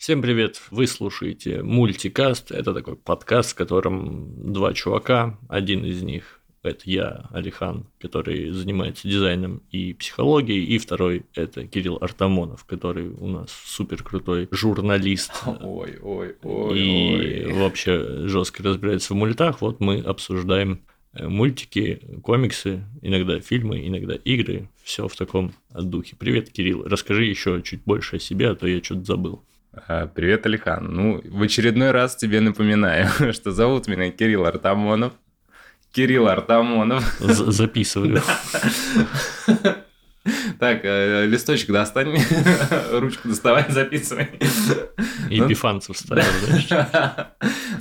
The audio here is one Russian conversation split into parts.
Всем привет! Вы слушаете мультикаст. Это такой подкаст, в котором два чувака. Один из них – это я, Алихан, который занимается дизайном и психологией, и второй – это Кирилл Артамонов, который у нас супер крутой журналист. Ой, ой, ой. И ой. вообще жестко разбирается в мультах. Вот мы обсуждаем э, мультики, комиксы, иногда фильмы, иногда игры. Все в таком духе. Привет, Кирилл. Расскажи еще чуть больше о себе, а то я что-то забыл. А, Привет, Алихан. Ну, в очередной раз тебе напоминаю, что зовут меня Кирилл Артамонов. Кирилл Артамонов. З- записываю. Так, э, листочек достань, ручку доставай, записывай. И Ну, пифанцев ставил,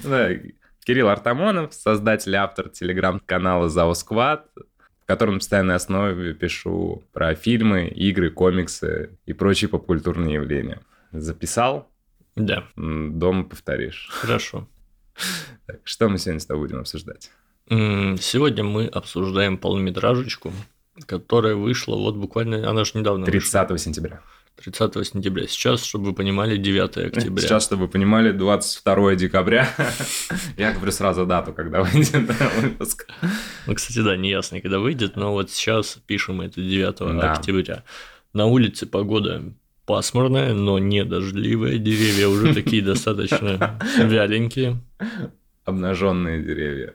знаешь. Кирилл Артамонов, создатель и автор телеграм-канала Squad, в котором на постоянной основе пишу про фильмы, игры, комиксы и прочие попкультурные явления. Записал? Да, Дома повторишь. хорошо. Так, что мы сегодня с тобой будем обсуждать? Сегодня мы обсуждаем полнометражечку, которая вышла вот буквально, она же недавно вышла, 30 сентября. 30 сентября. Сейчас, чтобы вы понимали, 9 октября. Сейчас, чтобы вы понимали, 22 декабря. Я говорю сразу дату, когда выйдет выпуск. Ну, кстати, да, неясно, когда выйдет, но вот сейчас пишем это 9 Да. октября. На улице погода пасмурная, но не дождливая. Деревья уже такие достаточно вяленькие. Обнаженные деревья.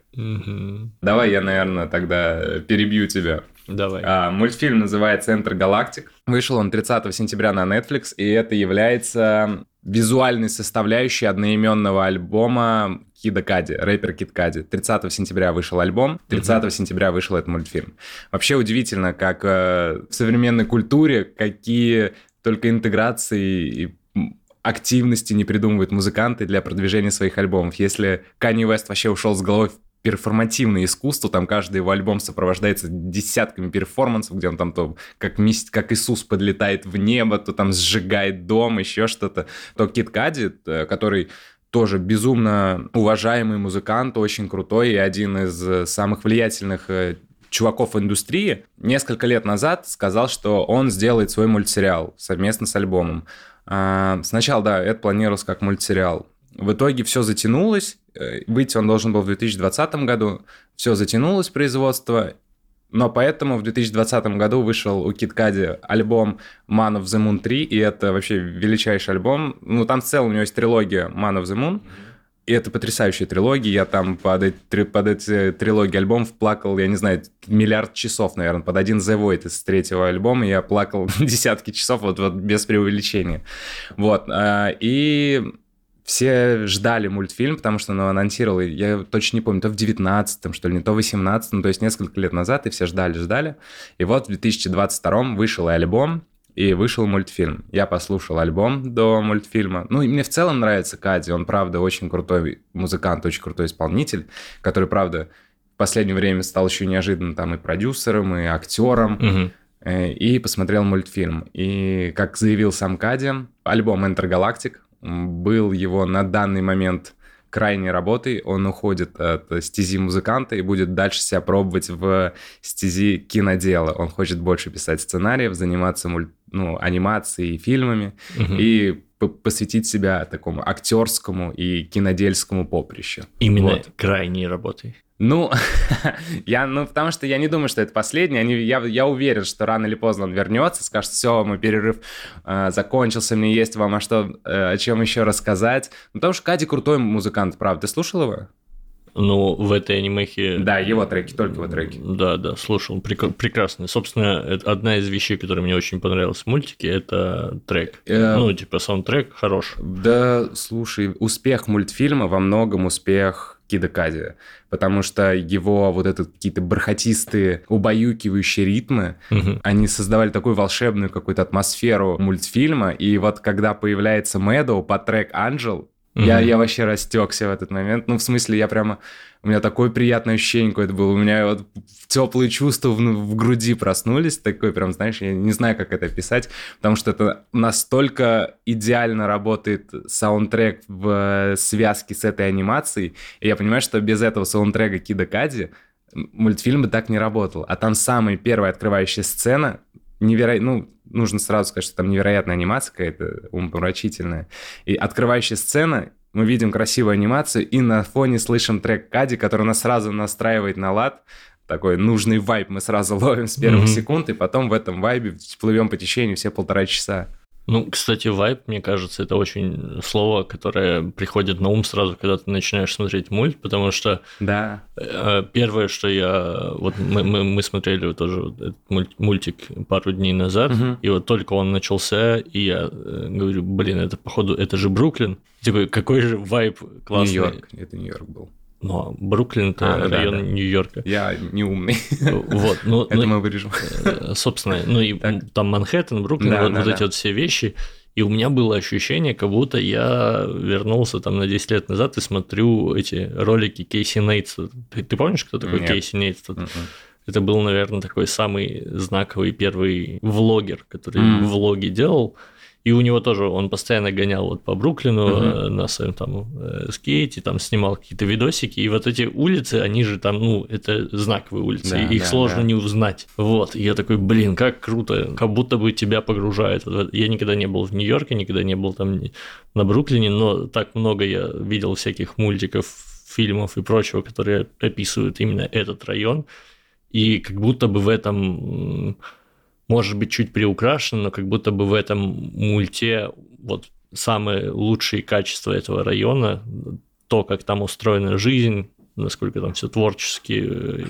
Давай я, наверное, тогда перебью тебя. Давай. А, мультфильм называется «Центр галактик». Вышел он 30 сентября на Netflix, и это является визуальной составляющей одноименного альбома Кида Кади, рэпер Кид Кади. 30 сентября вышел альбом, 30 сентября вышел этот мультфильм. Вообще удивительно, как э, в современной культуре, какие только интеграции и активности не придумывают музыканты для продвижения своих альбомов. Если Канни Вест вообще ушел с головой в перформативное искусство, там каждый его альбом сопровождается десятками перформансов, где он там то как, мис- как Иисус подлетает в небо, то там сжигает дом, еще что-то. То Кит Кади, э, который тоже безумно уважаемый музыкант, очень крутой и один из э, самых влиятельных э, чуваков в индустрии, несколько лет назад сказал, что он сделает свой мультсериал совместно с альбомом. А, Сначала, да, это планировалось как мультсериал. В итоге все затянулось. э, Выйти он должен был в 2020 году. Все затянулось производство. Но поэтому в 2020 году вышел у Киткади альбом Man of the Moon 3, и это вообще величайший альбом. Ну, там в целом у него есть трилогия Man of the Moon, и это потрясающая трилогия. Я там под эти, под эти трилогии альбомов плакал, я не знаю, миллиард часов, наверное. Под один The Void из третьего альбома я плакал десятки часов, вот, вот без преувеличения. Вот. а, И все ждали мультфильм, потому что он его анонсировал, я точно не помню, то в 19-м, что ли, не то в 18-м, то есть несколько лет назад, и все ждали, ждали. И вот в 2022 вышел альбом, и вышел мультфильм. Я послушал альбом до мультфильма. Ну, и мне в целом нравится Кади. Он, правда, очень крутой музыкант, очень крутой исполнитель, который, правда, в последнее время стал еще неожиданно там и продюсером, и актером. Э, И посмотрел мультфильм. И, как заявил сам Кади, альбом м, был его на данный момент крайней работой. Он уходит от стези музыканта и будет дальше себя пробовать в стези кинодела. Он хочет больше писать сценариев, заниматься муль- ну, анимацией и фильмами Мгм. и посвятить себя такому актерскому и кинодельскому поприщу. Именно Вот. крайней работой. Ну, я, ну, потому что я не думаю, что это последний. Они, я, я уверен, что рано или поздно он вернется, скажет, все, мой перерыв э, закончился, мне есть вам о, что, э, о чем еще рассказать. Ну, потому что Кади крутой музыкант, правда. Ты слушал его? Ну, в этой анимехе... Да, его треки, только его треки. Да, да, слушал, прек- прекрасный. Собственно, это одна из вещей, которая мне очень понравилась в мультике, это трек. Э, Ну, типа, саундтрек хорош. Да, слушай, успех мультфильма во многом успех Кида Кади, потому что его вот этот какие-то бархатистые, убаюкивающие ритмы, Мгм. они создавали такую волшебную какую-то атмосферу мультфильма, и вот когда появляется Мэдоу под трек «Анджел», я, Мгм. я вообще растекся в этот момент. Ну, в смысле, я прямо... У меня такое приятное ощущение какое-то было. У меня вот теплые чувства в, в груди проснулись. Такой прям, знаешь, я не знаю, как это описать, потому что это настолько идеально работает саундтрек в связке с этой анимацией. И я понимаю, что без этого саундтрека Кида Кади мультфильм бы так не работал. А там самая первая открывающая сцена невероятно, ну, нужно сразу сказать, что там невероятная анимация какая-то, умопомрачительная. И открывающая сцена, мы видим красивую анимацию, и на фоне слышим трек Кади, который нас сразу настраивает на лад, такой нужный вайб мы сразу ловим с первых mm-hmm. секунд, и потом в этом вайбе плывем по течению все полтора часа. Ну, кстати, вайп, мне кажется, это очень слово, которое приходит на ум сразу, когда ты начинаешь смотреть мульт, потому что да. Э, первое, что я... Вот мы, мы, мы смотрели тоже вот этот мультик пару дней назад, угу. и вот только он начался, и я э, говорю, блин, это походу, это же Бруклин. Такой, какой же вайп классный. Нью-Йорк, это Нью-Йорк был. Но Бруклин это а, район да, да. Нью-Йорка. Я не умный. Вот, ну, это ну, мы вырежем. Э, собственно, ну и так. там Манхэттен, Бруклин, да, вот, да, вот да. эти вот все вещи. И у меня было ощущение, как будто я вернулся там на 10 лет назад и смотрю эти ролики Кейси Нейтса. Ты, ты помнишь, кто такой Нет. Кейси Нейтс? Mm-mm. Это был, наверное, такой самый знаковый первый влогер, который mm. влоги делал. И у него тоже, он постоянно гонял вот по Бруклину uh-huh. на своем там э, скейте, там снимал какие-то видосики, и вот эти улицы, они же там, ну, это знаковые улицы, да, их да, сложно да. не узнать. Вот, и я такой, блин, как круто, как будто бы тебя погружает. Я никогда не был в Нью-Йорке, никогда не был там на Бруклине, но так много я видел всяких мультиков, фильмов и прочего, которые описывают именно этот район, и как будто бы в этом может быть, чуть приукрашен, но как будто бы в этом мульте вот самые лучшие качества этого района, то, как там устроена жизнь, насколько там все творчески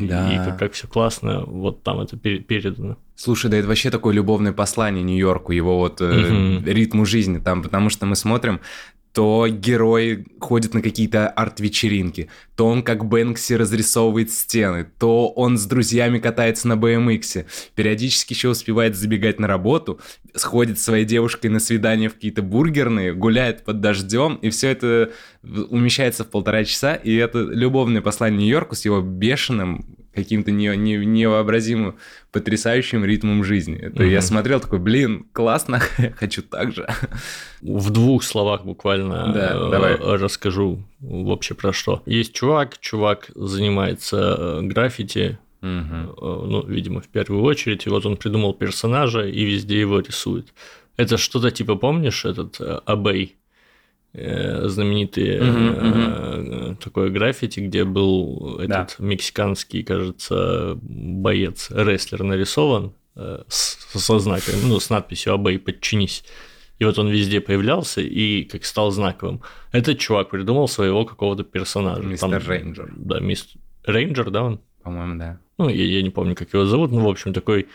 да. и как, как все классно, вот там это передано. Слушай, да это вообще такое любовное послание Нью-Йорку, его вот э, ритму жизни там, потому что мы смотрим то герой ходит на какие-то арт-вечеринки, то он как Бэнкси разрисовывает стены, то он с друзьями катается на BMX, периодически еще успевает забегать на работу, сходит с своей девушкой на свидание в какие-то бургерные, гуляет под дождем, и все это умещается в полтора часа, и это любовное послание Нью-Йорку с его бешеным каким-то не, не, невообразимым потрясающим ритмом жизни. Это угу. я смотрел такой, блин, классно, хочу так же. В двух словах буквально да, э, давай. расскажу вообще про что. Есть чувак, чувак занимается э, граффити, угу. ну, видимо, в первую очередь, и вот он придумал персонажа и везде его рисует. Это что-то типа, помнишь, этот Абей? Э, знаменитый uh-huh, uh-huh. такое граффити, где был этот да. мексиканский, кажется, боец, рестлер нарисован э, со знаком, ну, с надписью «Абэй, подчинись». И вот он везде появлялся и как стал знаковым. Этот чувак придумал своего какого-то персонажа. Мистер Рейнджер. Да, мистер Рейнджер, да, он? По-моему, да. Ну, я, я не помню, как его зовут, ну, в общем, такой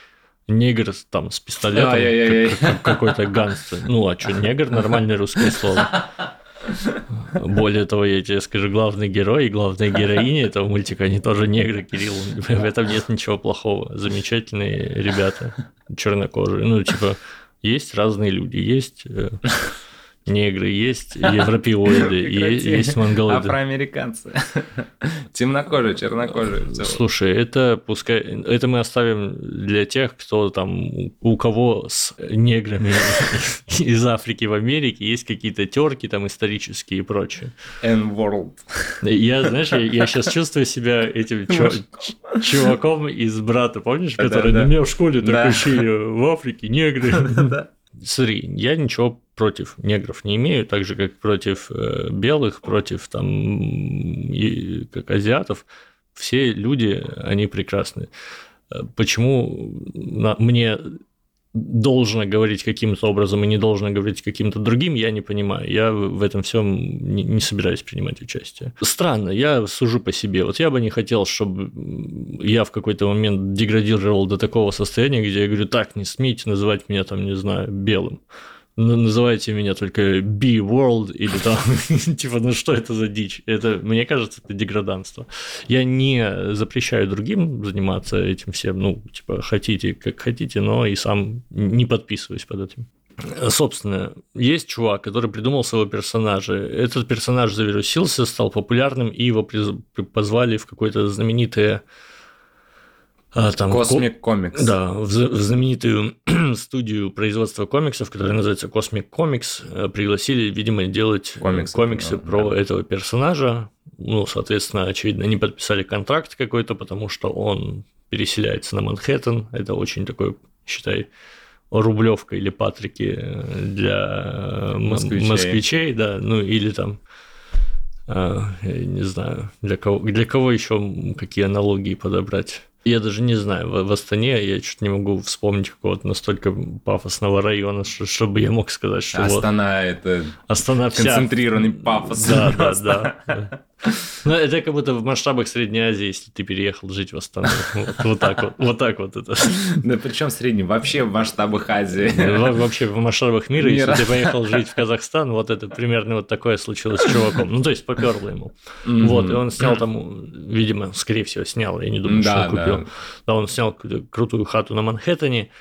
негр там с пистолетом, как, как, какой-то гангстер. Ну, а что, негр – нормальное русское слово. Более того, я тебе скажу, главный герой и главная героиня этого мультика, они тоже негры, Кирилл. В этом нет ничего плохого. Замечательные ребята, чернокожие. Ну, типа, есть разные люди, есть э, негры, есть европеоиды, есть, монголоиды. Афроамериканцы. Темнокожие, чернокожие. Слушай, это пускай... Это мы оставим для тех, кто там... У кого с неграми из Африки в Америке есть какие-то терки там исторические и прочее. N-World. Я, знаешь, я, я сейчас чувствую себя этим чуваком из брата, помнишь, который на меня в школе так учили в Африке негры. Смотри, я ничего против негров не имею, так же, как против э, белых, против там, и, как азиатов. Все люди, они прекрасны. Э, почему на, мне должно говорить каким-то образом и не должно говорить каким-то другим, я не понимаю. Я в этом всем не, не собираюсь принимать участие. Странно, я сужу по себе. Вот я бы не хотел, чтобы я в какой-то момент деградировал до такого состояния, где я говорю, так, не смейте называть меня там, не знаю, белым называйте меня только B-World или там, типа, ну что это за дичь? Это, мне кажется, это деграданство. Я не запрещаю другим заниматься этим всем, ну, типа, хотите, как хотите, но и сам не подписываюсь под этим. Собственно, есть чувак, который придумал своего персонажа. Этот персонаж завирусился, стал популярным, и его позвали в какое-то знаменитое там Cosmic Comics. Да, в, в знаменитую студию производства комиксов, которая называется Cosmic Comics, э, пригласили, видимо, делать э, комиксы, комиксы да, про да. этого персонажа. Ну, соответственно, очевидно, не подписали контракт какой-то, потому что он переселяется на Манхэттен. Это очень такой считай, Рублевка или Патрики э, для москвичей. москвичей, да, ну или там я не знаю, для кого, для кого еще какие аналогии подобрать. Я даже не знаю, в, в Астане я чуть не могу вспомнить какого-то настолько пафосного района, чтобы я мог сказать, что Астана вот... это Астана концентрированный вся... пафос. Да, да, да. Ну, это как будто в масштабах Средней Азии, если ты переехал жить в Астану. Вот, вот так вот. Вот так вот это. Да причем средний? Вообще в масштабах Азии. Вообще в масштабах мира, мира. если ты поехал жить в Казахстан, вот это примерно вот такое случилось с чуваком. Ну, то есть поперло ему. Mm-hmm. Вот, и он снял там, видимо, скорее всего, снял, я не думаю, да, что он купил. Да. да, он снял крутую хату на Манхэттене,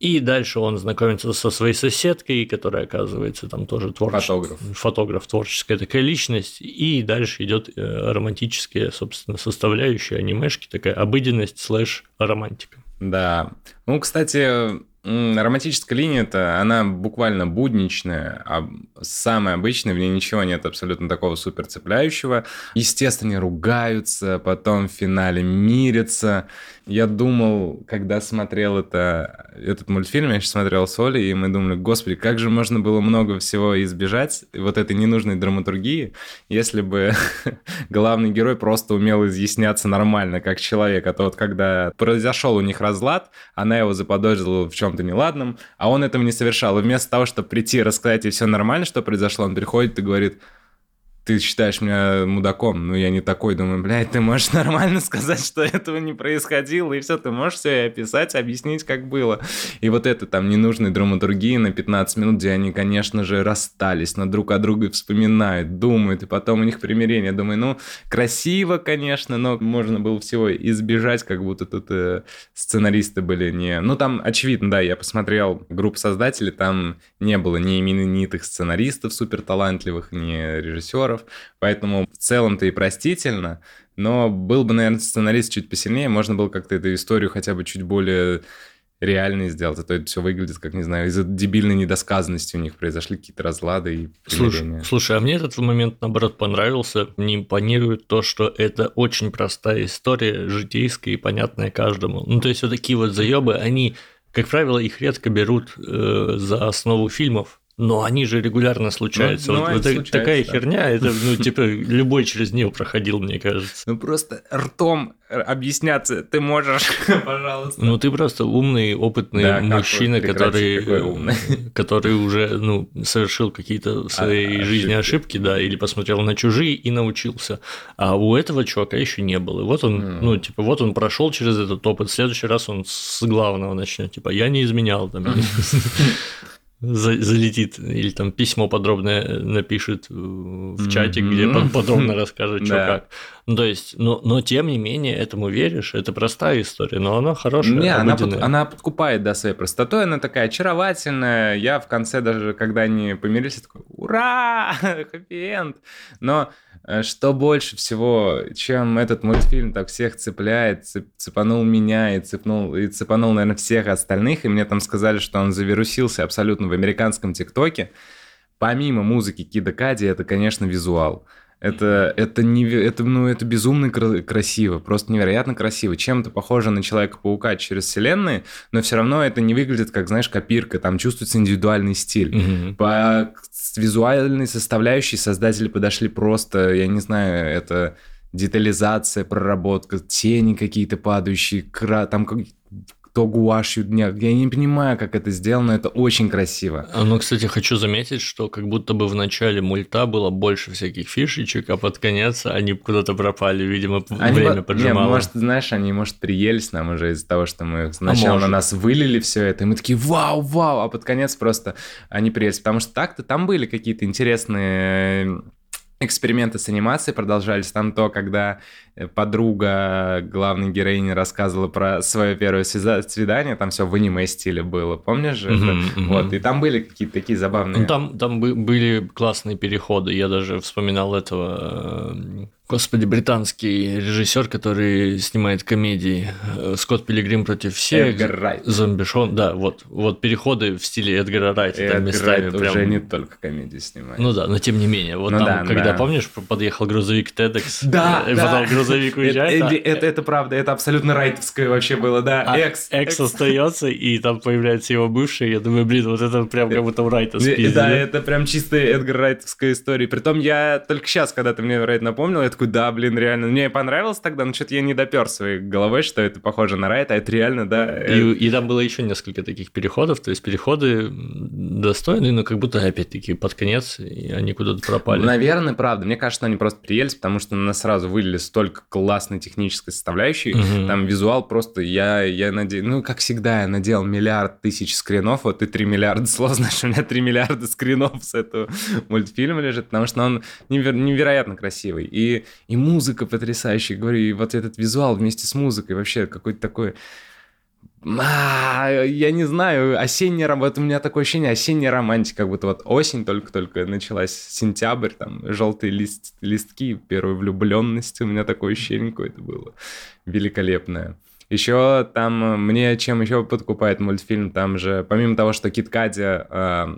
и дальше он знакомится со своей соседкой, которая оказывается там тоже творческий фотограф. фотограф, творческая такая личность. И дальше идет э, романтическая, собственно, составляющая анимешки, такая обыденность слэш романтика. Да. Ну, кстати, Романтическая линия-то, она буквально будничная, а самая обычная, в ней ничего нет абсолютно такого супер цепляющего. Естественно, ругаются, потом в финале мирятся. Я думал, когда смотрел это, этот мультфильм, я сейчас смотрел с Олей, и мы думали, господи, как же можно было много всего избежать вот этой ненужной драматургии, если бы главный герой просто умел изъясняться нормально, как человек. А то вот когда произошел у них разлад, она его заподозрила в чем чем-то неладном, а он этого не совершал. И вместо того, чтобы прийти и рассказать ей все нормально, что произошло, он приходит и говорит, ты считаешь меня мудаком, ну я не такой, думаю, блядь, ты можешь нормально сказать, что этого не происходило, и все, ты можешь все описать, объяснить, как было. И вот это там ненужной драматургии на 15 минут, где они, конечно же, расстались, но друг о друге вспоминают, думают, и потом у них примирение. Думаю, ну, красиво, конечно, но можно было всего избежать, как будто тут э, сценаристы были не... Ну, там, очевидно, да, я посмотрел группу создателей, там не было ни именитых сценаристов супер талантливых, ни режиссеров, актеров, поэтому в целом-то и простительно, но был бы, наверное, сценарист чуть посильнее, можно было как-то эту историю хотя бы чуть более реальной сделать, а то это все выглядит, как, не знаю, из-за дебильной недосказанности у них произошли какие-то разлады и слушай, слушай, а мне этот момент, наоборот, понравился. Мне импонирует то, что это очень простая история, житейская и понятная каждому. Ну, то есть вот такие вот заебы, они, как правило, их редко берут э, за основу фильмов, но они же регулярно случаются. Ну, вот, ну, вот случаются, такая да. херня, это, ну, типа, любой через нее проходил, мне кажется. Ну, просто ртом объясняться ты можешь, пожалуйста. Ну, ты просто умный, опытный да, мужчина, который, который уже, ну, совершил какие-то в своей а, жизни ошибки. ошибки, да, или посмотрел на чужие и научился. А у этого чувака еще не было. И вот он, mm. ну, типа, вот он прошел через этот опыт, в следующий раз он с главного начнет, типа, я не изменял там. залетит или там письмо подробное напишет в чате, где подробно расскажет, что как. Ну, то есть, но, но тем не менее, этому веришь, это простая история, но она хорошая. Не, она, под, она подкупает, да, своей простотой, она такая очаровательная. Я в конце даже, когда они помирились, такой, ура, хэппи-энд. Но Э, что больше всего, чем этот мультфильм так всех цепляет, цеп, цепанул меня и цепнул, и цепанул, наверное, всех остальных, и мне там сказали, что он завирусился абсолютно в американском ТикТоке, помимо музыки Кида Кади, это, конечно, визуал. Это, это, не, это, ну, это безумно красиво, просто невероятно красиво. Чем-то похоже на Человека-паука через вселенные, но все равно это не выглядит как, знаешь, копирка, там чувствуется индивидуальный стиль. Mm-hmm. По визуальной составляющей создатели подошли просто, я не знаю, это детализация, проработка, тени какие-то падающие, кра... там то гуашью дня. Я не понимаю, как это сделано, это очень красиво. А, ну, кстати, хочу заметить, что как будто бы в начале мульта было больше всяких фишечек, а под конец они куда-то пропали, видимо, они время по... поджимало. Не, может, знаешь, они, может, приелись нам уже из-за того, что мы сначала а на нас вылили все это, и мы такие вау, вау, а под конец просто они приелись, потому что так-то там были какие-то интересные эксперименты с анимацией продолжались. Там то, когда э, подруга главной героини рассказывала про свое первое свидание, там все в аниме-стиле было, помнишь же? Uh-huh, uh-huh. Вот, и там были какие-то такие забавные... Ну, там, там были классные переходы, я даже вспоминал этого Господи, британский режиссер, который снимает комедии. Э, Скотт Пилигрим против всех. Эдгар Райт. Зомбишон. Да, вот, вот переходы в стиле Эдгара Райта. Эдгар там местами Райт прям... уже не только комедии снимает. Ну да, но тем не менее. Вот Ну там, да, когда, да. помнишь, подъехал грузовик TEDx, Да, да. Грузовик это, уезжает, а это, это, это правда, это абсолютно райтовское вообще было, да. а Экс. Экс остается, и там появляется его бывший. Я думаю, блин, вот это прям как будто у Райта Э, спиздили. Да, это прям чистая Эдгар Райтовская история. Притом я только сейчас, когда ты мне Райт напомнил, я такой, да, блин, реально. Мне понравилось тогда, но что-то я не допер своей головой, что это похоже на Райта, а это реально, да. э, И, и там было еще несколько таких переходов, то есть переходы достойные, но как будто опять-таки под конец, и они куда-то пропали. Наверное, правда. Мне кажется, они просто приелись, потому что на нас сразу вылили столько классной технической составляющей. Мгм. Там визуал просто, я, я надеюсь, ну, как всегда, я наделал миллиард тысяч скринов, вот и 3 миллиарда слов, знаешь, у меня 3 миллиарда скринов с этого мультфильма лежит, потому что он невер- невероятно красивый. И, и музыка потрясающая, говорю, и вот этот визуал вместе с музыкой, вообще какой-то такой... А, я не знаю, осенняя вот у меня такое ощущение, осенняя романтика, как будто вот осень только-только началась, сентябрь, там, желтые лист, листки, первая влюбленность, у меня такое ощущение какое-то было великолепное. Еще там, э, мне чем еще подкупает мультфильм, там же, помимо того, что Кит Кади э,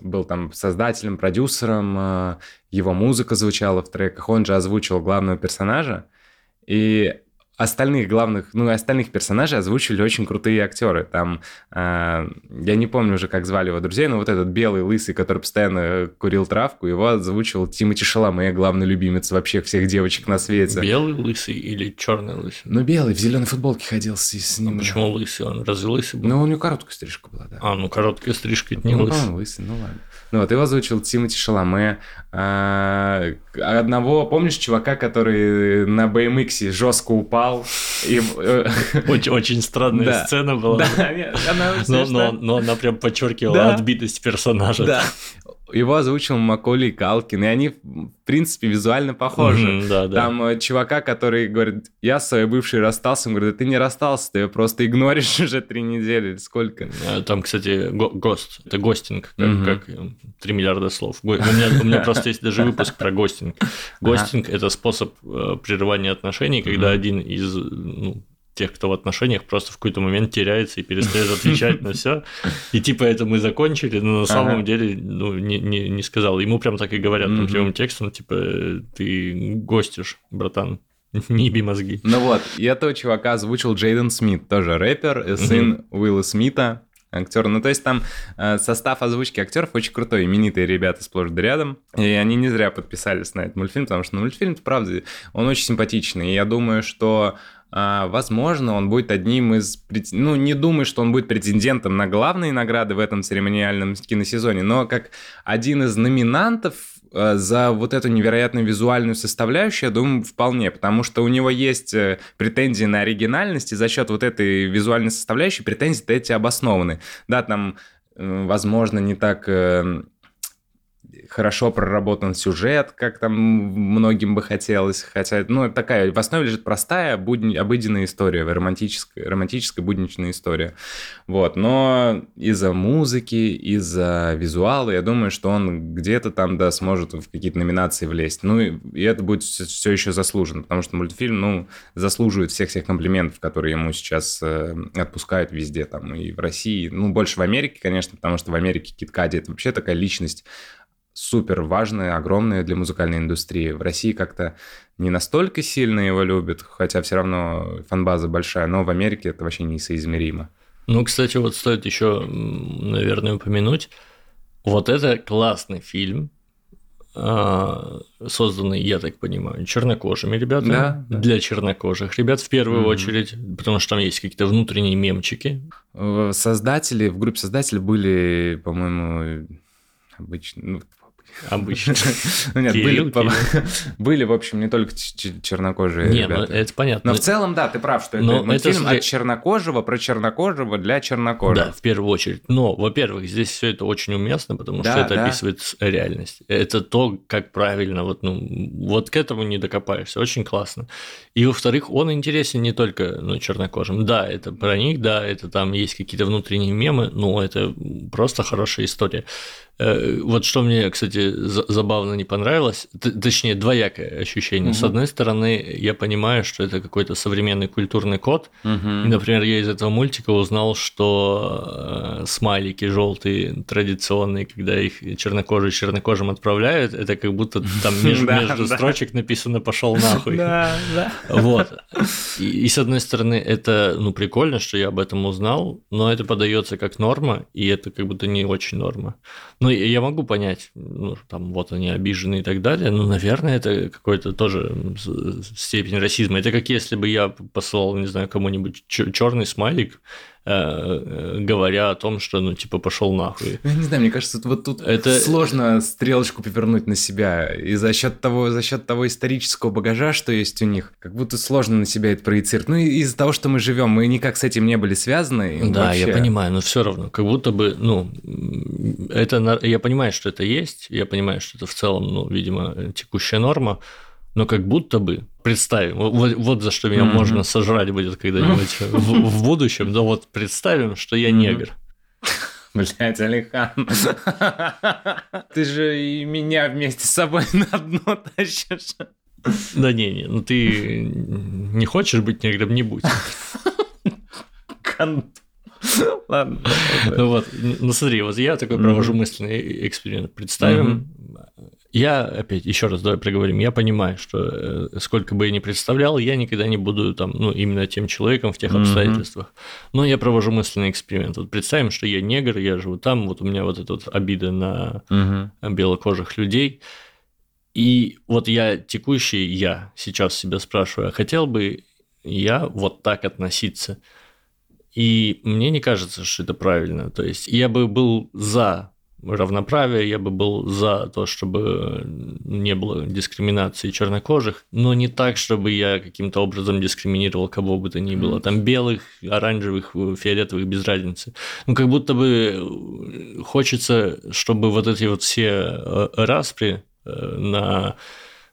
был там создателем, продюсером, э, его музыка звучала в треках, он же озвучил главного персонажа, и остальных главных, ну, и остальных персонажей озвучили очень крутые актеры. Там, э, я не помню уже, как звали его друзей, но вот этот белый, лысый, который постоянно курил травку, его озвучил Тимати Шаломе, главный любимец вообще всех девочек на свете. Белый лысый или черный лысый? Ну, белый, в зеленой футболке ходил с, с А ним. почему лысый? Он разве лысый был? Ну, у него короткая стрижка была, да. А, ну короткая стрижка, это не ну, лысый. по-моему, лысый, ну ладно. Ну вот, его озвучил Тимати Шаломе. А, одного, помнишь, чувака, который на BMX жестко упал? И, э, Очень, очень странная Да. сцена была. Да, нет, она Но, но, но она прям подчеркивала Да. отбитость персонажа. Да. Его озвучил Маколей Калкин, и они, в принципе, визуально похожи. Мгм, да, да. Там э, чувака, который говорит, я с своей бывшей расстался, он говорит, да ты не расстался, ты ее просто игноришь уже три недели сколько. Э, Там, кстати, го- ГОСТ, это гостинг, как, Мгм. как, э, 3 миллиарда слов. Го- У меня, у меня просто есть даже выпуск про гостинг. Гостинг – это способ э, прерывания отношений, когда один из ну, тех, кто в отношениях, просто в какой-то момент теряется и перестает отвечать на все. И типа это мы закончили, но на самом Ага. деле ну, не, не, не сказал. Ему прям так и говорят там прямым текстом, типа ты гостишь, братан, не еби мозги. Ну вот, и этого чувака озвучил Джейден Смит, тоже рэпер, э, сын Уилла Смита, актер. Ну, то есть там э, состав озвучки актеров очень крутой, именитые ребята сплошь да рядом. И они не зря подписались на этот мультфильм, потому что ну, мультфильм, правда, он очень симпатичный. И я думаю, что возможно, он будет одним из... Ну, не думаю, что он будет претендентом на главные награды в этом церемониальном киносезоне, но как один из номинантов э, за вот эту невероятную визуальную составляющую, я думаю, вполне, потому что у него есть э, претензии на оригинальность, и за счет вот этой визуальной составляющей претензии-то эти обоснованы. Да, там, э, возможно, не так э, хорошо проработан сюжет, как там многим бы хотелось, хотя, ну, такая, в основе лежит простая, будни, обыденная история, романтическая, романтическая будничная история, вот, но из-за музыки, из-за визуала, я думаю, что он где-то там, да, сможет в какие-то номинации влезть, ну, и, и это будет все еще заслуженно, потому что мультфильм, ну, заслуживает всех-всех комплиментов, которые ему сейчас э, отпускают везде, там, и в России, ну, больше в Америке, конечно, потому что в Америке Кит Кади это вообще такая личность, супер важная, огромная для музыкальной индустрии. В России как-то не настолько сильно его любят, хотя все равно фанбаза большая, но в Америке это вообще несоизмеримо. Ну, кстати, вот стоит еще, наверное, упомянуть, вот это классный фильм, а, созданный, я так понимаю, чернокожими ребятами, Да, да. для чернокожих ребят в первую Мгм. очередь, потому что там есть какие-то внутренние мемчики. Э, Создатели, в группе создателей были, по-моему, обычно... ну, Обычно. Ну нет, Кирилл, были, были, в общем, не только чернокожие Не, ну ребята. это понятно. Но в целом, да, ты прав, что это Но это мультфильм смотри- от чернокожего про чернокожего для чернокожих. Да, в первую очередь. Но, во-первых, здесь все это очень уместно, потому Да, что это да. описывает реальность. Это то, как правильно, вот, ну, вот к этому не докопаешься. Очень классно. И, во-вторых, он интересен не только ну, чернокожим. Да, это про них, да, это там есть какие-то внутренние мемы, но это просто хорошая история. Э, вот что мне, кстати, забавно не понравилось, точнее, двоякое ощущение. Угу. С одной стороны, я понимаю, что это какой-то современный культурный код. Угу. И, например, я из этого мультика узнал, что э, смайлики желтые традиционные, когда их чернокожие чернокожим отправляют, это как будто там между строчек написано «пошел нахуй». Да, да. Вот. И с одной стороны, это, ну, прикольно, что я об этом узнал, но это подается как норма, и это как будто не очень норма. Ну, я могу понять, ну, там, вот они обижены и так далее, но, наверное, это какой-то тоже степень расизма. Это как если бы я послал, не знаю, кому-нибудь черный смайлик, Э, говоря о том, что, ну, типа, пошел нахуй. Я не знаю, мне кажется, вот тут это... сложно стрелочку повернуть на себя. И за счет того, за счет того исторического багажа, что есть у них, как будто сложно на себя это проецировать. Ну, из-за того, что мы живем, мы никак с этим не были связаны. Да, вообще... я понимаю, но все равно, как будто бы, ну, это, я понимаю, что это есть, я понимаю, что это в целом, ну, видимо, текущая норма, но как будто бы, представим, вот, вот за что меня mm-hmm. можно сожрать будет когда-нибудь в, в будущем, но вот представим, что я негр. Блять, Алихан. Ты же и меня вместе с собой на дно тащишь. Да не, не, ну ты не хочешь быть негром, не будь. Ладно. Ну вот, ну смотри, вот я такой провожу мысленный эксперимент. Представим, я, опять, еще раз давай проговорим, я понимаю, что э, сколько бы я ни представлял, я никогда не буду там, ну, именно тем человеком в тех mm-hmm. обстоятельствах. Но я провожу мысленный эксперимент. Вот представим, что я негр, я живу там, вот у меня вот эта вот обида на mm-hmm. белокожих людей. И вот я текущий, я сейчас себя спрашиваю, а хотел бы я вот так относиться? И мне не кажется, что это правильно. То есть я бы был за равноправия, я бы был за то, чтобы не было дискриминации чернокожих, но не так, чтобы я каким-то образом дискриминировал кого бы то ни было, там белых, оранжевых, фиолетовых, без разницы. Ну, как будто бы хочется, чтобы вот эти вот все э, распри э, на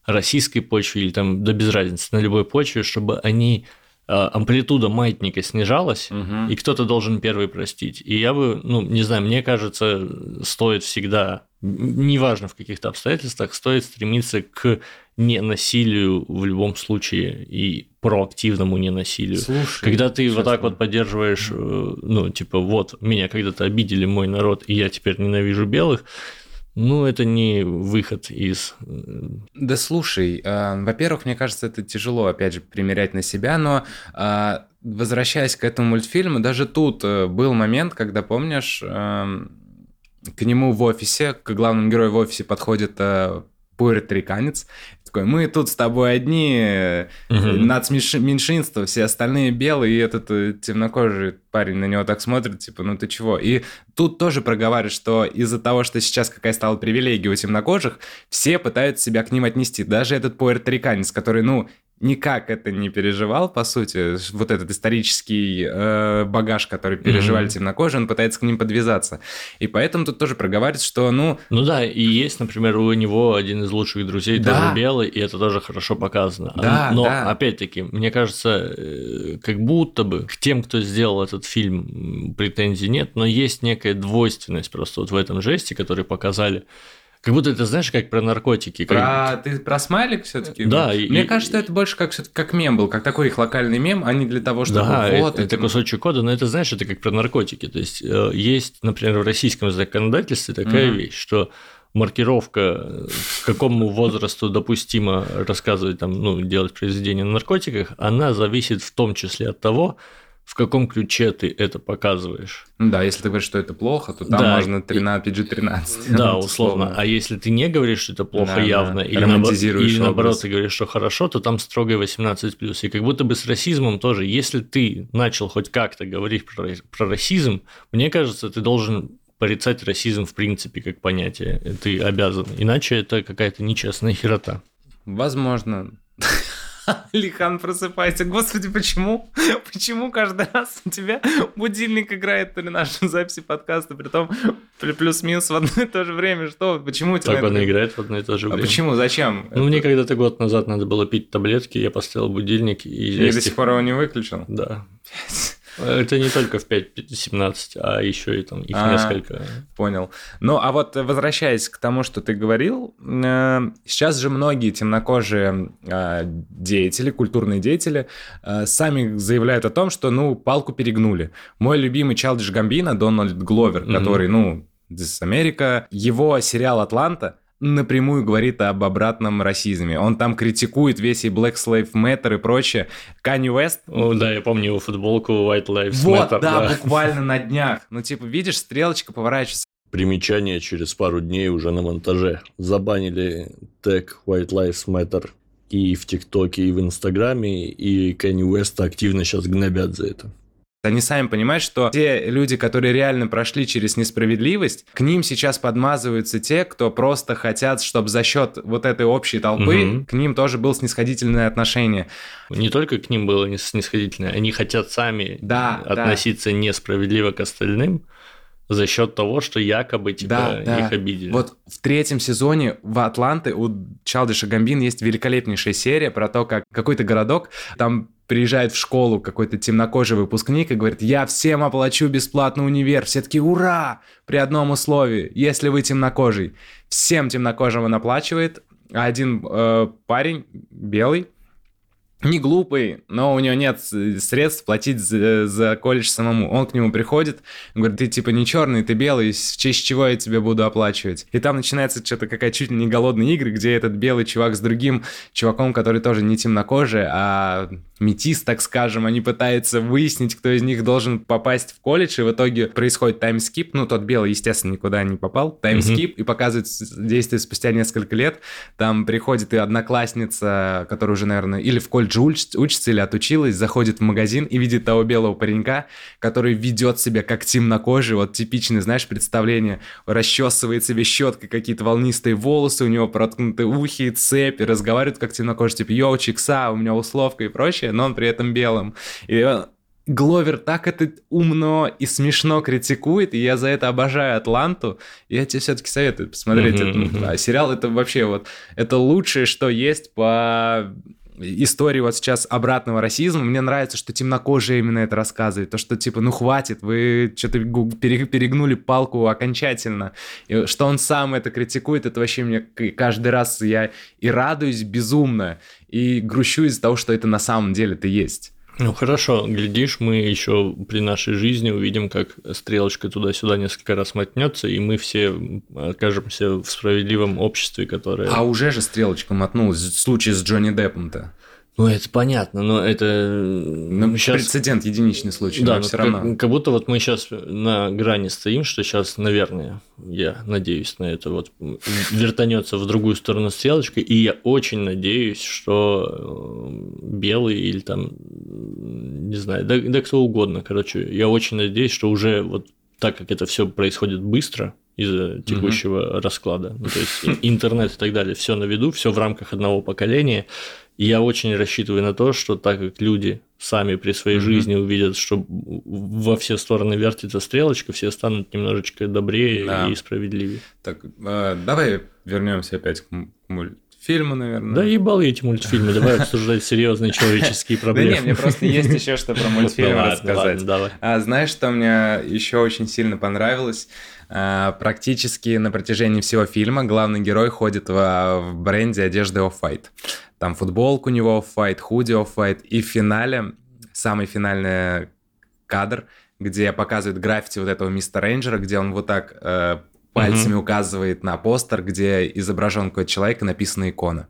российской почве или там, да без разницы, на любой почве, чтобы они амплитуда маятника снижалась, угу. и кто-то должен первый простить. И я бы, ну, не знаю, мне кажется, стоит всегда, неважно в каких-то обстоятельствах, стоит стремиться к ненасилию в любом случае и проактивному ненасилию. Слушай, когда ты вот так вот поддерживаешь, э, ну, типа, вот, меня когда-то обидели мой народ, и я теперь ненавижу белых, ну, это не выход из... Э, да слушай, э, во-первых, мне кажется, это тяжело, опять же, примерять на себя, но э, возвращаясь к этому мультфильму, даже тут э, был момент, когда, помнишь, э, к нему в офисе, к главному герою в офисе подходит э, пуэрториканец, такой, мы тут с тобой одни, угу. нацменьшинство, все остальные белые, и этот э, темнокожий парень на него так смотрит, типа, ну ты чего? И тут тоже проговаривает, что из-за того, что сейчас какая стала привилегия у темнокожих, все пытаются себя к ним отнести. Даже этот пуэрториканец, который, ну, никак это не переживал, по сути, вот этот исторический э, багаж, который переживали mm-hmm. темнокожие, он пытается к ним подвязаться. И поэтому тут тоже проговаривается, что, ну... Ну да, и есть, например, у него один из лучших друзей да. тоже белый, и это тоже хорошо показано. Да, Но, да. опять-таки, мне кажется, э, как будто бы к тем, кто сделал этот фильм, претензий нет, но есть некая двойственность просто вот в этом жесте, который показали как будто это знаешь, как про наркотики. Про... Как... Ты про смайлик все-таки? Да. Мне и... кажется, это больше как, как мем был, как такой их локальный мем, а не для того, чтобы да, вот... Это, это кусочек кода, но это, знаешь, это как про наркотики. То есть, э, есть, например, в российском законодательстве такая mm-hmm. вещь, что маркировка, к какому возрасту допустимо рассказывать, там, ну, делать произведение на наркотиках, она зависит в том числе от того, в каком ключе ты это показываешь. Да, если ты говоришь, что это плохо, то там да, можно 13, PG-13. Да, условно. А если ты не говоришь, что это плохо да, явно, да. или, наоборот, или наоборот ты говоришь, что хорошо, то там строгое 18+. И как будто бы с расизмом тоже, если ты начал хоть как-то говорить про, про расизм, мне кажется, ты должен порицать расизм в принципе как понятие. Ты обязан. Иначе это какая-то нечестная херота. Возможно. Лихан, просыпайся. Господи, почему? Почему каждый раз у тебя будильник играет при нашей записи подкаста, при том плюс-минус в одно и то же время? Что? Почему у тебя... Так он это... играет в одно и то же а время. А почему? Зачем? Ну, это... мне когда-то год назад надо было пить таблетки, я поставил будильник и... И до сих пор его не выключил? Да. Это не только в 5.17, а еще и там их а, несколько. Понял. Ну, а вот возвращаясь к тому, что ты говорил, э, сейчас же многие темнокожие э, деятели, культурные деятели, э, сами заявляют о том, что, ну, палку перегнули. Мой любимый Чалдиш Гамбина, Дональд Гловер, который, ну, This America, его сериал «Атланта», напрямую говорит об обратном расизме. Он там критикует весь и Black Slave Matter и прочее. Канни Уэст... О, да, я помню его футболку White Lives вот, Matter. да, да, буквально на днях. Ну, типа, видишь, стрелочка поворачивается. Примечание через пару дней уже на монтаже. Забанили тег White Lives Matter и в ТикТоке, и в Инстаграме, и Канни Уэста активно сейчас гнобят за это. Они сами понимают, что те люди, которые реально прошли через несправедливость, к ним сейчас подмазываются те, кто просто хотят, чтобы за счет вот этой общей толпы угу. к ним тоже было снисходительное отношение. Не только к ним было снисходительное, они хотят сами да, относиться да. несправедливо к остальным за счет того, что якобы типа да, да. их обидели. Вот в третьем сезоне в Атланты у Чалдиша Гамбин есть великолепнейшая серия про то, как какой-то городок, там приезжает в школу какой-то темнокожий выпускник и говорит, я всем оплачу бесплатно универ. Все таки ура! При одном условии, если вы темнокожий. Всем темнокожим он оплачивает, а один э, парень, белый, не глупый, но у него нет средств платить за, за колледж самому. Он к нему приходит, говорит, ты типа не черный, ты белый, в честь чего я тебе буду оплачивать? И там начинается что-то какая чуть ли не голодные игры, где этот белый чувак с другим чуваком, который тоже не темнокожий, а метис, так скажем, они пытаются выяснить, кто из них должен попасть в колледж, и в итоге происходит таймскип, ну, тот белый, естественно, никуда не попал, таймскип, mm-hmm. и показывает действие спустя несколько лет, там приходит и одноклассница, которая уже, наверное, или в колледже уч- учится, или отучилась, заходит в магазин и видит того белого паренька, который ведет себя как темнокожий, вот типичное, знаешь, представление, расчесывает себе щеткой какие-то волнистые волосы, у него проткнуты ухи, цепи, разговаривает как темнокожий, типа, йоу, чикса, у меня условка и прочее, но он при этом белым. И Гловер так это умно и смешно критикует, и я за это обожаю Атланту. Я тебе все-таки советую посмотреть uh-huh, этот uh-huh. сериал. Это вообще вот это лучшее, что есть по истории вот сейчас обратного расизма. Мне нравится, что темнокожие именно это рассказывает. То, что типа, ну хватит, вы что-то перегнули палку окончательно. И что он сам это критикует, это вообще мне каждый раз я и радуюсь безумно, и грущу из-за того, что это на самом деле-то есть. Ну хорошо, глядишь, мы еще при нашей жизни увидим, как стрелочка туда-сюда несколько раз мотнется, и мы все окажемся в справедливом обществе, которое. А уже же стрелочка мотнулась в случае с Джонни Деппом-то. Ну, это понятно, но это... Ну, сейчас... Прецедент, единичный случай, да, но все равно. Как, будто вот мы сейчас на грани стоим, что сейчас, наверное, я надеюсь на это, вот вертанется в другую сторону стрелочка, и я очень надеюсь, что э, белый или там, не знаю, да, да кто угодно, короче, я очень надеюсь, что уже вот так как это все происходит быстро, из-за текущего угу. расклада. Ну, то есть интернет и так далее, все на виду, все в рамках одного поколения. И я очень рассчитываю на то, что так как люди сами при своей mm-hmm. жизни увидят, что во все стороны вертится стрелочка, все станут немножечко добрее да. и справедливее. Так, э, давай вернемся опять к мультфильму, наверное. Да ебал я эти мультфильмы, давай обсуждать серьезные человеческие проблемы. Да нет, мне просто есть еще что про мультфильм рассказать. А знаешь, что мне еще очень сильно понравилось? А, практически на протяжении всего фильма главный герой ходит в бренде одежды Off-White. Там футболку у него Off-White, худи Off-White. И в финале, самый финальный кадр, где показывают граффити вот этого мистера Рейнджера, где он вот так э, пальцами mm-hmm. указывает на постер, где изображен какой-то человек и написана икона.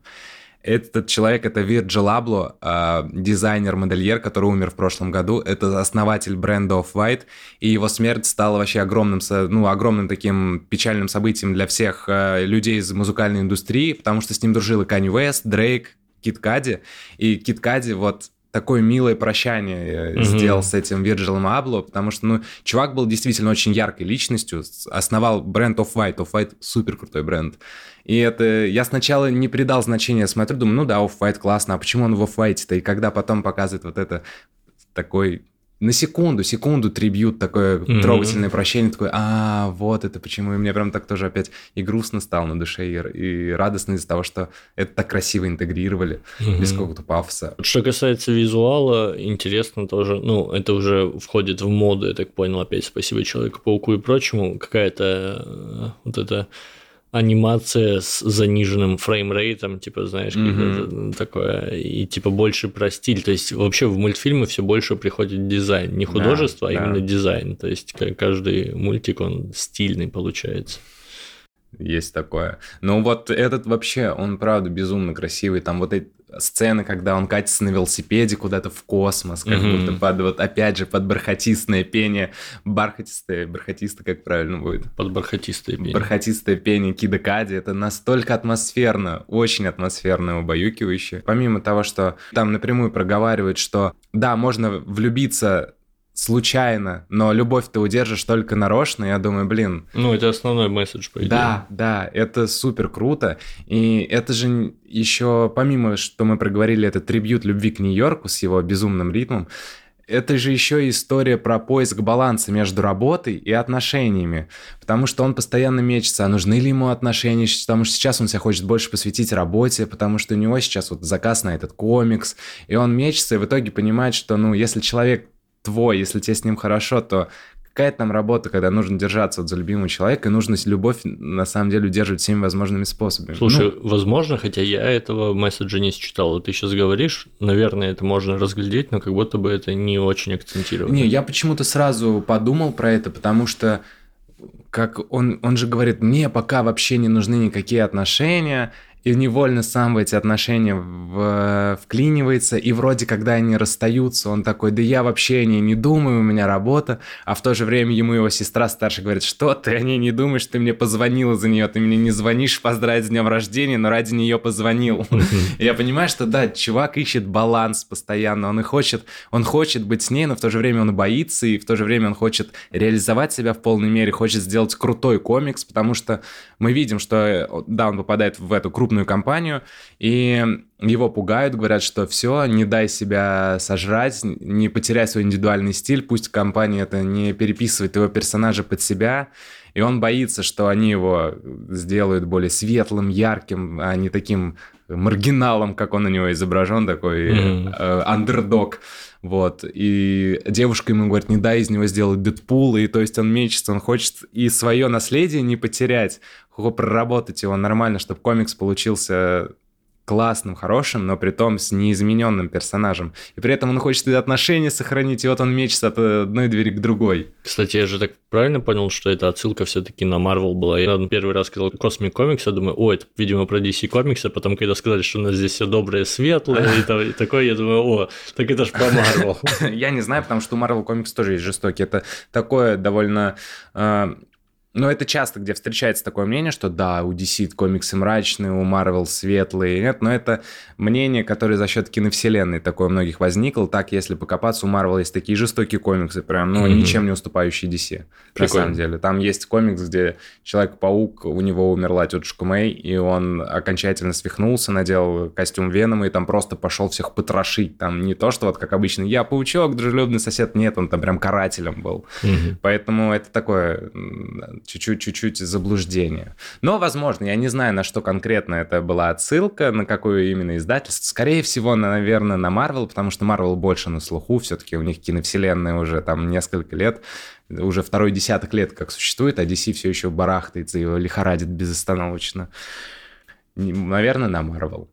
Этот человек — это Вирджил Абло, э, дизайнер-модельер, который умер в прошлом году. Это основатель бренда Off-White, и его смерть стала вообще огромным, ну, огромным таким печальным событием для всех э, людей из музыкальной индустрии, потому что с ним дружил и Канни Уэст, Дрейк, Кит Кади, и Кит Кади вот такое милое прощание mm-hmm. сделал с этим Вирджилом Абло, потому что, ну, чувак был действительно очень яркой личностью, основал бренд Off-White, Off-White супер крутой бренд. И это я сначала не придал значения, смотрю, думаю, ну да, Off-White классно, а почему он в Off-White-то? И когда потом показывает вот это такой на секунду, секунду трибьют такое mm-hmm. трогательное прощение, такое, а, вот это почему. И мне прям так тоже опять и грустно стало на душе, и, и радостно из-за того, что это так красиво интегрировали, mm-hmm. без какого-то пафоса. Что касается визуала, интересно тоже, ну, это уже входит в моду, я так понял, опять спасибо Человеку-пауку и прочему, какая-то э, вот эта анимация с заниженным фреймрейтом, типа, знаешь, mm-hmm. такое, и типа больше про стиль. То есть вообще в мультфильмы все больше приходит дизайн, не художество, да, а да. именно дизайн. То есть каждый мультик, он стильный получается. Есть такое. Ну вот этот вообще, он правда безумно красивый. Там вот эти сцены, когда он катится на велосипеде куда-то в космос, как mm-hmm. будто под, вот опять же, под бархатистное пение, бархатистое, бархатистое, как правильно будет? Под бархатистое пение. Бархатистое пение Кида Кади, это настолько атмосферно, очень атмосферно, убаюкивающе. Помимо того, что там напрямую проговаривают, что да, можно влюбиться случайно, но любовь ты удержишь только нарочно, я думаю, блин. Ну, это основной месседж, по идее. Да, да, это супер круто. И это же еще, помимо, что мы проговорили, это трибют любви к Нью-Йорку с его безумным ритмом, это же еще история про поиск баланса между работой и отношениями. Потому что он постоянно мечется, а нужны ли ему отношения, потому что сейчас он себя хочет больше посвятить работе, потому что у него сейчас вот заказ на этот комикс, и он мечется, и в итоге понимает, что, ну, если человек твой, если тебе с ним хорошо, то какая там работа, когда нужно держаться вот за любимого человека, и нужно любовь на самом деле удерживать всеми возможными способами. Слушай, ну, возможно, хотя я этого месседжа не считал. Ты сейчас говоришь, наверное, это можно разглядеть, но как будто бы это не очень акцентировано. Не, я почему-то сразу подумал про это, потому что как он, он же говорит, мне пока вообще не нужны никакие отношения, и невольно сам в эти отношения в, вклинивается, и вроде когда они расстаются, он такой, да я вообще о ней не думаю, у меня работа, а в то же время ему его сестра старшая говорит, что ты о ней не думаешь, ты мне позвонила за нее, ты мне не звонишь поздравить с днем рождения, но ради нее позвонил. Я понимаю, что да, чувак ищет баланс постоянно, он и хочет, он хочет быть с ней, но в то же время он боится, и в то же время он хочет реализовать себя в полной мере, хочет сделать крутой комикс, потому что мы видим, что, да, он попадает в эту крупную крупную компанию, и его пугают, говорят, что все, не дай себя сожрать, не потеряй свой индивидуальный стиль, пусть компания это не переписывает его персонажа под себя, и он боится, что они его сделают более светлым, ярким, а не таким маргиналом, как он у него изображен, такой mm-hmm. э, андердог. Вот. И девушка ему говорит, не дай из него сделать Дэдпула, и то есть он мечется, он хочет и свое наследие не потерять, проработать его нормально, чтобы комикс получился классным, хорошим, но при том с неизмененным персонажем. И при этом он хочет отношения сохранить, и вот он мечется от одной двери к другой. Кстати, я же так правильно понял, что эта отсылка все-таки на Marvel была. Я первый раз сказал Cosmic Comics, я думаю, о, это, видимо, про DC Comics, а потом, когда сказали, что у нас здесь все доброе, светлое и такое, я думаю, о, так это же про Marvel. Я не знаю, потому что у Marvel Comics тоже есть жестокий. Это такое довольно а, но это часто, где встречается такое мнение, что да, у DC комиксы мрачные, у Marvel светлые. Нет, но это мнение, которое за счет киновселенной такое у многих возникло. Так, если покопаться, у Marvel есть такие жестокие комиксы, прям, ну, mm-hmm. ничем не уступающие DC. Прикольно. На самом деле. Там есть комикс, где Человек-паук, у него умерла тетушка Мэй, и он окончательно свихнулся, надел костюм Венома, и там просто пошел всех потрошить. Там не то, что вот как обычно, я паучок, дружелюбный сосед, нет, он там прям карателем был. Mm-hmm. Поэтому это такое чуть-чуть заблуждение. Но, возможно, я не знаю, на что конкретно это была отсылка, на какое именно издательство. Скорее всего, наверное, на Marvel, потому что Marvel больше на слуху, все-таки у них киновселенная уже там несколько лет, уже второй десяток лет как существует, а DC все еще барахтается и лихорадит безостановочно. Наверное, на Marvel.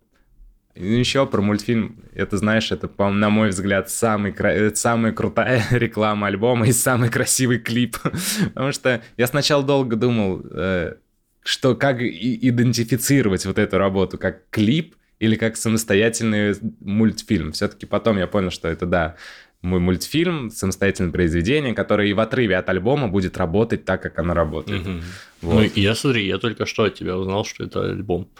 И еще про мультфильм, это, знаешь, это, на мой взгляд, самый, самая крутая реклама альбома и самый красивый клип. Потому что я сначала долго думал, э, что как идентифицировать вот эту работу, как клип или как самостоятельный мультфильм. Все-таки потом я понял, что это, да, мой мультфильм, самостоятельное произведение, которое и в отрыве от альбома будет работать так, как оно работает. Угу. Вот. Ну, я смотри, я только что от тебя узнал, что это альбом.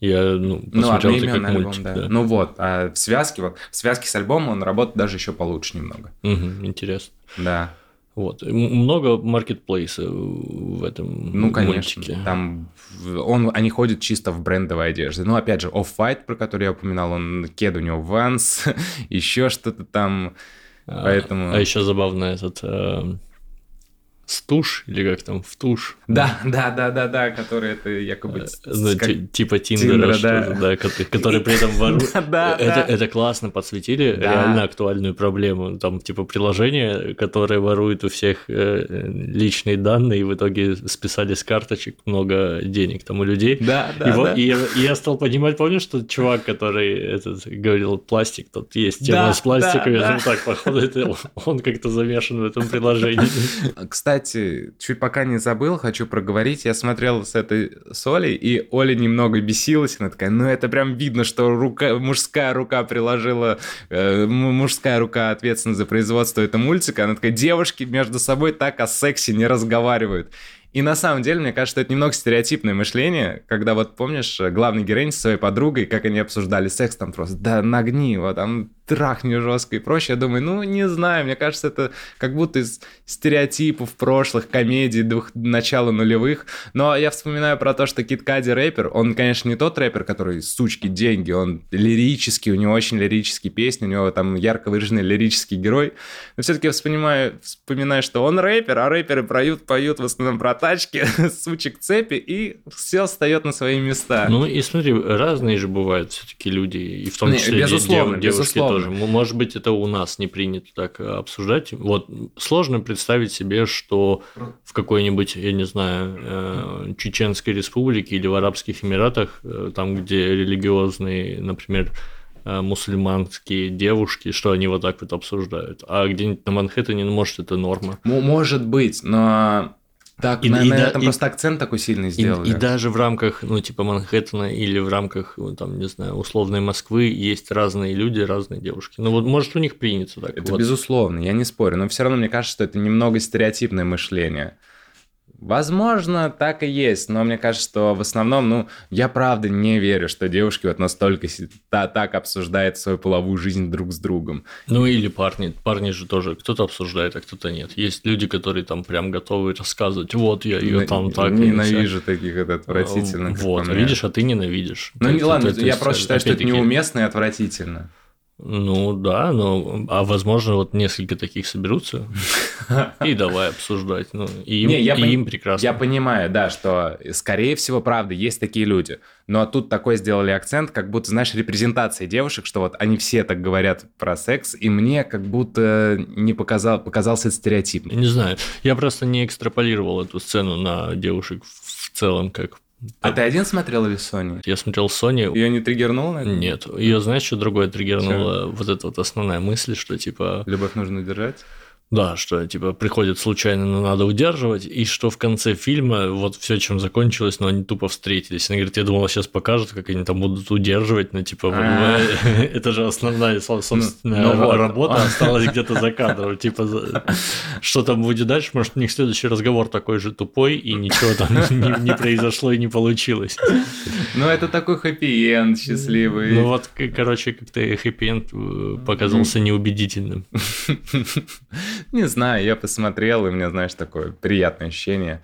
Я ну, ну одноименный альбом, мультик, да. да. Ну вот, а в связке, вот, в связке с альбомом он работает даже еще получше немного. Угу, интересно. Да. Вот. Много маркетплейса в этом Ну, конечно. Мультике. Там он, они ходят чисто в брендовой одежде. Ну, опять же, Off-White, про который я упоминал, он кед у него Vans, еще что-то там. Поэтому... А, а еще забавно этот... Э, стуш, или как там, в туш. Да, да, да, да, да, который это якобы... Э, ну, как... типа Тиндера, да. да, который, при этом ворует. Это, это классно подсветили реально актуальную проблему. Там, типа, приложение, которое ворует у всех э, личные данные, и в итоге списали с карточек много денег там у людей. Да, да, и, я стал понимать, помнишь, что чувак, который этот, говорил пластик, тут есть тема с пластиком, думаю, так, походу, он как-то замешан в этом приложении. Кстати, кстати, чуть пока не забыл, хочу проговорить. Я смотрел с этой Соли, и Оля немного бесилась. Она такая, ну это прям видно, что рука, мужская рука приложила, э, мужская рука ответственна за производство этого мультика. Она такая, девушки между собой так о сексе не разговаривают. И на самом деле, мне кажется, это немного стереотипное мышление, когда вот помнишь, главный героинь со своей подругой, как они обсуждали секс, там просто, да нагни его, там трахни жестко и прочее. Я думаю, ну, не знаю, мне кажется, это как будто из стереотипов прошлых комедий двух, начала нулевых. Но я вспоминаю про то, что Кит Кади рэпер, он, конечно, не тот рэпер, который сучки, деньги, он лирический, у него очень лирические песни, у него там ярко выраженный лирический герой. Но все-таки вспоминаю, вспоминаю, что он рэпер, а рэперы поют, поют в основном про тачки, сучек цепи, и все встает на свои места. Ну и смотри, разные же бывают все-таки люди, и в том числе не, безусловно, девушки безусловно. Тоже. Может быть, это у нас не принято так обсуждать. Вот сложно представить себе, что в какой-нибудь, я не знаю, э, Чеченской республике или в Арабских Эмиратах, э, там, где религиозные, например, э, мусульманские девушки, что они вот так вот обсуждают. А где-нибудь на Манхэттене, ну, может, это норма. Может быть, но так, и, на, и, на этом и, просто акцент такой сильный сделали. И, и даже в рамках, ну, типа Манхэттена или в рамках, ну, там, не знаю, условной Москвы есть разные люди, разные девушки. Ну, вот, может, у них принято так. Это вот. безусловно, я не спорю, но все равно мне кажется, что это немного стереотипное мышление. Возможно, так и есть, но мне кажется, что в основном, ну, я правда не верю, что девушки вот настолько та, так обсуждают свою половую жизнь друг с другом. Ну или парни, парни же тоже, кто-то обсуждает, а кто-то нет. Есть люди, которые там прям готовы рассказывать, вот я ее там так. Ненавижу таких, это отвратительно. Вот, видишь, а ты ненавидишь. Ну не ладно, я просто считаю, что это неуместно и отвратительно. Ну да, но а возможно вот несколько таких соберутся и давай обсуждать. Ну, и им, Не, я и пон... им прекрасно. Я понимаю, да, что скорее всего, правда, есть такие люди. Но тут такой сделали акцент, как будто, знаешь, репрезентация девушек, что вот они все так говорят про секс, и мне как будто не показал, показался стереотипным. Не знаю, я просто не экстраполировал эту сцену на девушек в целом, как а ты один смотрел или Sony? Я смотрел Sony. Ее не триггернуло? Нет. Ее, знаешь, что другое триггернуло? Вот эта вот основная мысль, что типа... Любовь нужно держать? Да, что типа приходит случайно, но надо удерживать, и что в конце фильма вот все, чем закончилось, но они тупо встретились. Она говорит, я думала, сейчас покажут, как они там будут удерживать, но типа а. это же основная, собственная ну, работа осталась где-то за кадром. Типа, что там будет дальше? Может, у них следующий разговор такой же тупой, и ничего там не произошло и не получилось. Ну, это такой хэппи-энд счастливый. Ну вот, короче, как-то хэппи-энд показался неубедительным. Не знаю, я посмотрел, и у меня, знаешь, такое приятное ощущение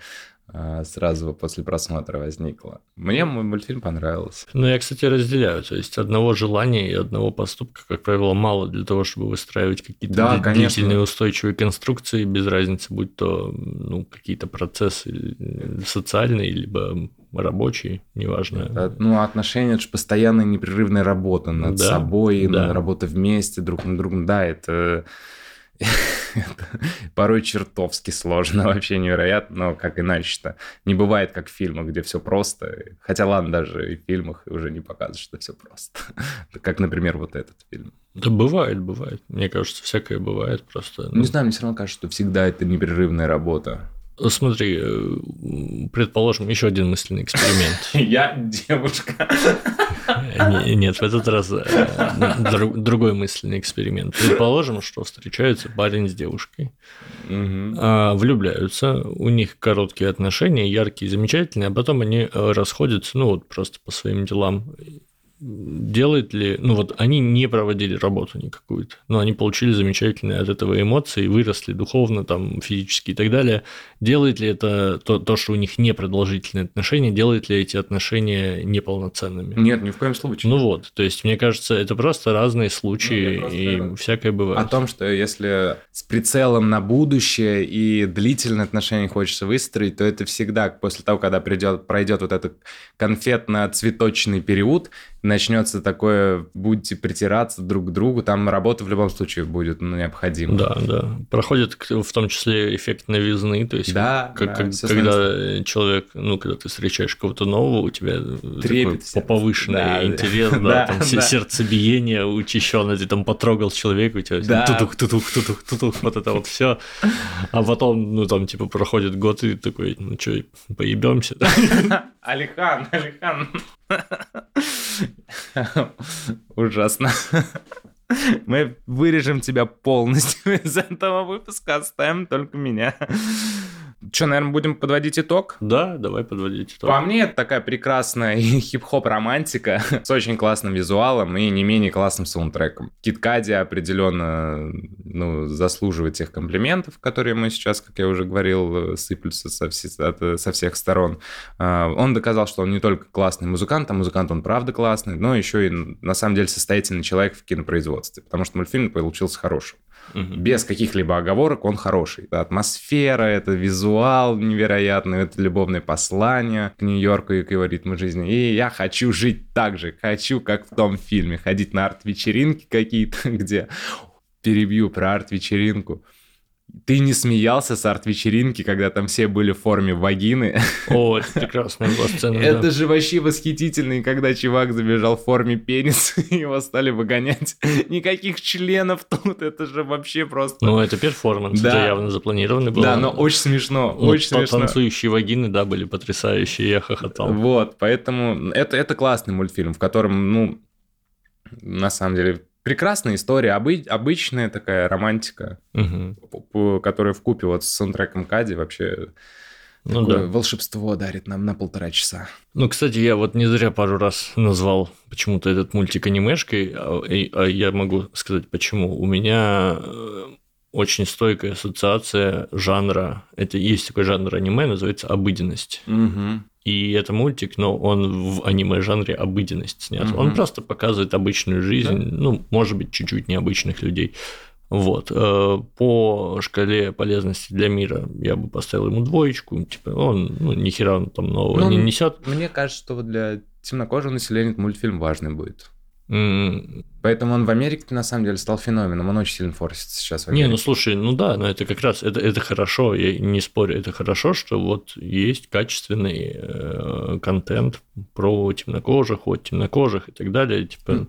а, сразу после просмотра возникло. Мне мой мультфильм понравился. Ну, я, кстати, разделяю. То есть, одного желания и одного поступка, как правило, мало для того, чтобы выстраивать какие-то да, длительные конечно. устойчивые конструкции, без разницы, будь то ну, какие-то процессы э, социальные, либо рабочие, неважно. Это, ну, отношения – это же постоянная непрерывная работа над да, собой, да. работа вместе, друг на другом. Да, это порой чертовски сложно, вообще невероятно, но как иначе-то. Не бывает, как в фильмах, где все просто. Хотя, ладно, даже и в фильмах уже не показывают, что все просто. как, например, вот этот фильм. Да бывает, бывает. Мне кажется, всякое бывает просто. Ну... Не знаю, мне все равно кажется, что всегда это непрерывная работа. Смотри, э, предположим, еще один мысленный эксперимент. Я девушка. Нет, в этот раз э, другой мысленный эксперимент. Предположим, что встречаются парень с девушкой, а, влюбляются, у них короткие отношения, яркие, замечательные, а потом они э, расходятся, ну вот просто по своим делам. Делает ли, ну вот они не проводили работу никакую-то, но они получили замечательные от этого эмоции, выросли духовно, там, физически и так далее. Делает ли это то, то, что у них непродолжительные отношения, делает ли эти отношения неполноценными? Нет, ни в коем случае. Ну вот, то есть, мне кажется, это просто разные случаи, ну, и просто... всякое бывает. О том, что если с прицелом на будущее и длительные отношения хочется выстроить, то это всегда после того, когда придет, пройдет вот этот конфетно-цветочный период, начнется такое, будете притираться друг к другу, там работа в любом случае будет ну, необходима. Да, да. Проходит в том числе эффект новизны, то есть да, как, да, как, когда становится... человек, ну, когда ты встречаешь кого-то нового, у тебя Трепет такой повышенный да, интерес, да, да, там да. сердцебиение учащенное, ты там потрогал человека, у тебя да. тутух, тутух, тутух, тутух, вот это вот все, а потом, ну, там, типа, проходит год, и такой, ну, что, поебемся? Алихан, Алихан. Ужасно. Мы вырежем тебя полностью из этого выпуска, оставим только меня. Что, наверное, будем подводить итог? Да, давай подводить итог. По мне, это такая прекрасная хип-хоп романтика с очень классным визуалом и не менее классным саундтреком. Киткади определенно ну, заслуживает тех комплиментов, которые мы сейчас, как я уже говорил, сыплются со, все, со всех сторон. А, он доказал, что он не только классный музыкант, а музыкант он правда классный, но еще и на самом деле состоятельный человек в кинопроизводстве, потому что мультфильм получился хорошим. Угу. Без каких-либо оговорок он хороший. Атмосфера, это визуал невероятный, это любовное послание к Нью-Йорку и к его ритму жизни. И я хочу жить так же, хочу, как в том фильме, ходить на арт-вечеринки какие-то, где перебью про арт-вечеринку ты не смеялся с арт-вечеринки, когда там все были в форме вагины? О, это прекрасная была сцена, Это же вообще восхитительно, когда чувак забежал в форме пенис, и его стали выгонять. Никаких членов тут, это же вообще просто... Ну, это перформанс, да. это явно запланированный был. Да, но очень смешно, ну, очень смешно. Танцующие вагины, да, были потрясающие, я хохотал. Вот, поэтому это, это классный мультфильм, в котором, ну, на самом деле, прекрасная история, обы- обычная такая романтика, угу. которая в купе вот с саундтреком Кади вообще ну, такое да. волшебство дарит нам на полтора часа. Ну, кстати, я вот не зря пару раз назвал почему-то этот мультик анимешкой, а, а я могу сказать почему. У меня э, очень стойкая ассоциация жанра. Это есть такой жанр аниме, называется обыденность. Угу. И это мультик, но он в аниме-жанре обыденность снят. Угу. Он просто показывает обычную жизнь, да? ну, может быть, чуть-чуть необычных людей. Вот. Э, по шкале полезности для мира я бы поставил ему двоечку. Типа, он ну, ни хера он там нового ну, не несет. Мне кажется, что для темнокожего населения этот мультфильм важный будет. Поэтому он в Америке на самом деле стал феноменом, он очень сильно форсится сейчас в Америке. Не, ну слушай, ну да, но это как раз, это, это хорошо, я не спорю, это хорошо, что вот есть качественный э, контент про темнокожих, от темнокожих и так далее, типа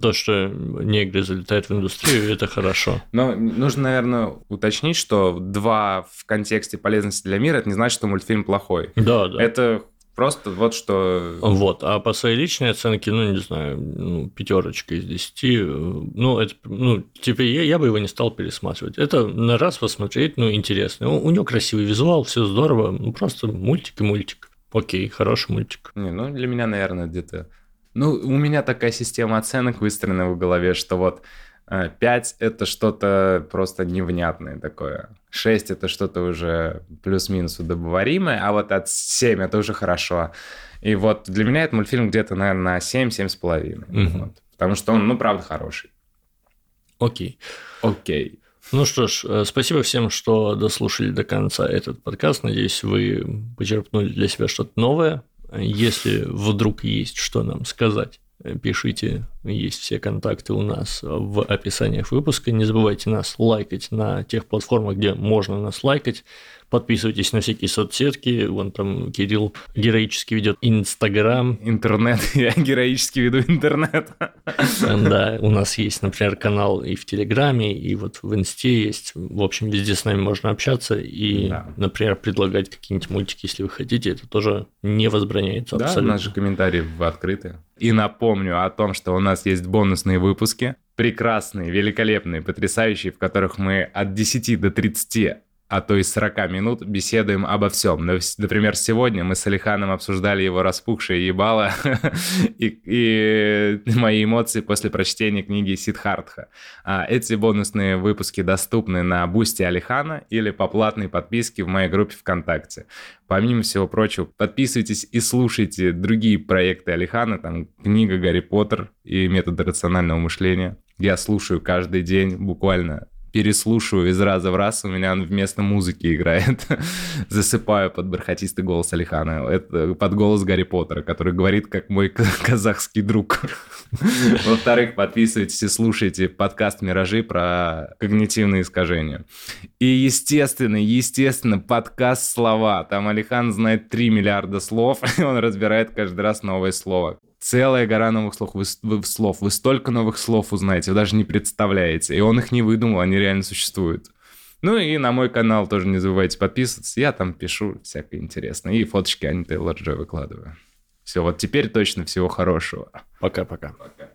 то, что негры залетают в индустрию, это хорошо. Но нужно, наверное, уточнить, что два в контексте полезности для мира, это не значит, что мультфильм плохой. Да, да. Это Просто вот что... Вот, а по своей личной оценке, ну, не знаю, ну, пятерочка из десяти, ну, это, ну, типа, я, я бы его не стал пересматривать. Это на раз посмотреть, ну, интересно. У, у него красивый визуал, все здорово, ну, просто мультик и мультик. Окей, хороший мультик. Не, ну, для меня, наверное, где-то... Ну, у меня такая система оценок выстроена в голове, что вот 5 э, это что-то просто невнятное такое. 6 это что-то уже плюс-минус удобоваримое, а вот от 7 это уже хорошо. И вот для меня этот мультфильм где-то, наверное, на 7-7,5. Угу. Вот. Потому что он, ну, правда, хороший. Окей. Окей. Ну что ж, э, спасибо всем, что дослушали до конца этот подкаст. Надеюсь, вы почерпнули для себя что-то новое. Если вдруг есть что нам сказать, пишите, есть все контакты у нас в описаниях выпуска. Не забывайте нас лайкать на тех платформах, где можно нас лайкать. Подписывайтесь на всякие соцсетки. Вон там Кирилл героически ведет Инстаграм. Интернет. Я героически веду интернет. Да, у нас есть, например, канал и в Телеграме, и вот в Инсте есть. В общем, везде с нами можно общаться и, да. например, предлагать какие-нибудь мультики, если вы хотите. Это тоже не возбраняется да, абсолютно. наши комментарии открыты. И напомню о том, что у нас есть бонусные выпуски. Прекрасные, великолепные, потрясающие, в которых мы от 10 до 30 а то и 40 минут беседуем обо всем. Например, сегодня мы с Алиханом обсуждали его распухшее ебало и, мои эмоции после прочтения книги Сиддхартха. А эти бонусные выпуски доступны на Boosty Алихана или по платной подписке в моей группе ВКонтакте. Помимо всего прочего, подписывайтесь и слушайте другие проекты Алихана, там книга «Гарри Поттер» и «Методы рационального мышления». Я слушаю каждый день буквально переслушиваю из раза в раз, у меня он вместо музыки играет. Засыпаю под бархатистый голос Алихана. Это под голос Гарри Поттера, который говорит, как мой казахский друг. Во-вторых, подписывайтесь и слушайте подкаст «Миражи» про когнитивные искажения. И, естественно, естественно, подкаст «Слова». Там Алихан знает 3 миллиарда слов, и он разбирает каждый раз новое слово целая гора новых слов. Вы, вы, слов. Вы столько новых слов узнаете, вы даже не представляете. И он их не выдумал, они реально существуют. Ну и на мой канал тоже не забывайте подписываться. Я там пишу всякое интересное. И фоточки Ани Тейлор Джой выкладываю. Все, вот теперь точно всего хорошего. Пока-пока. Пока.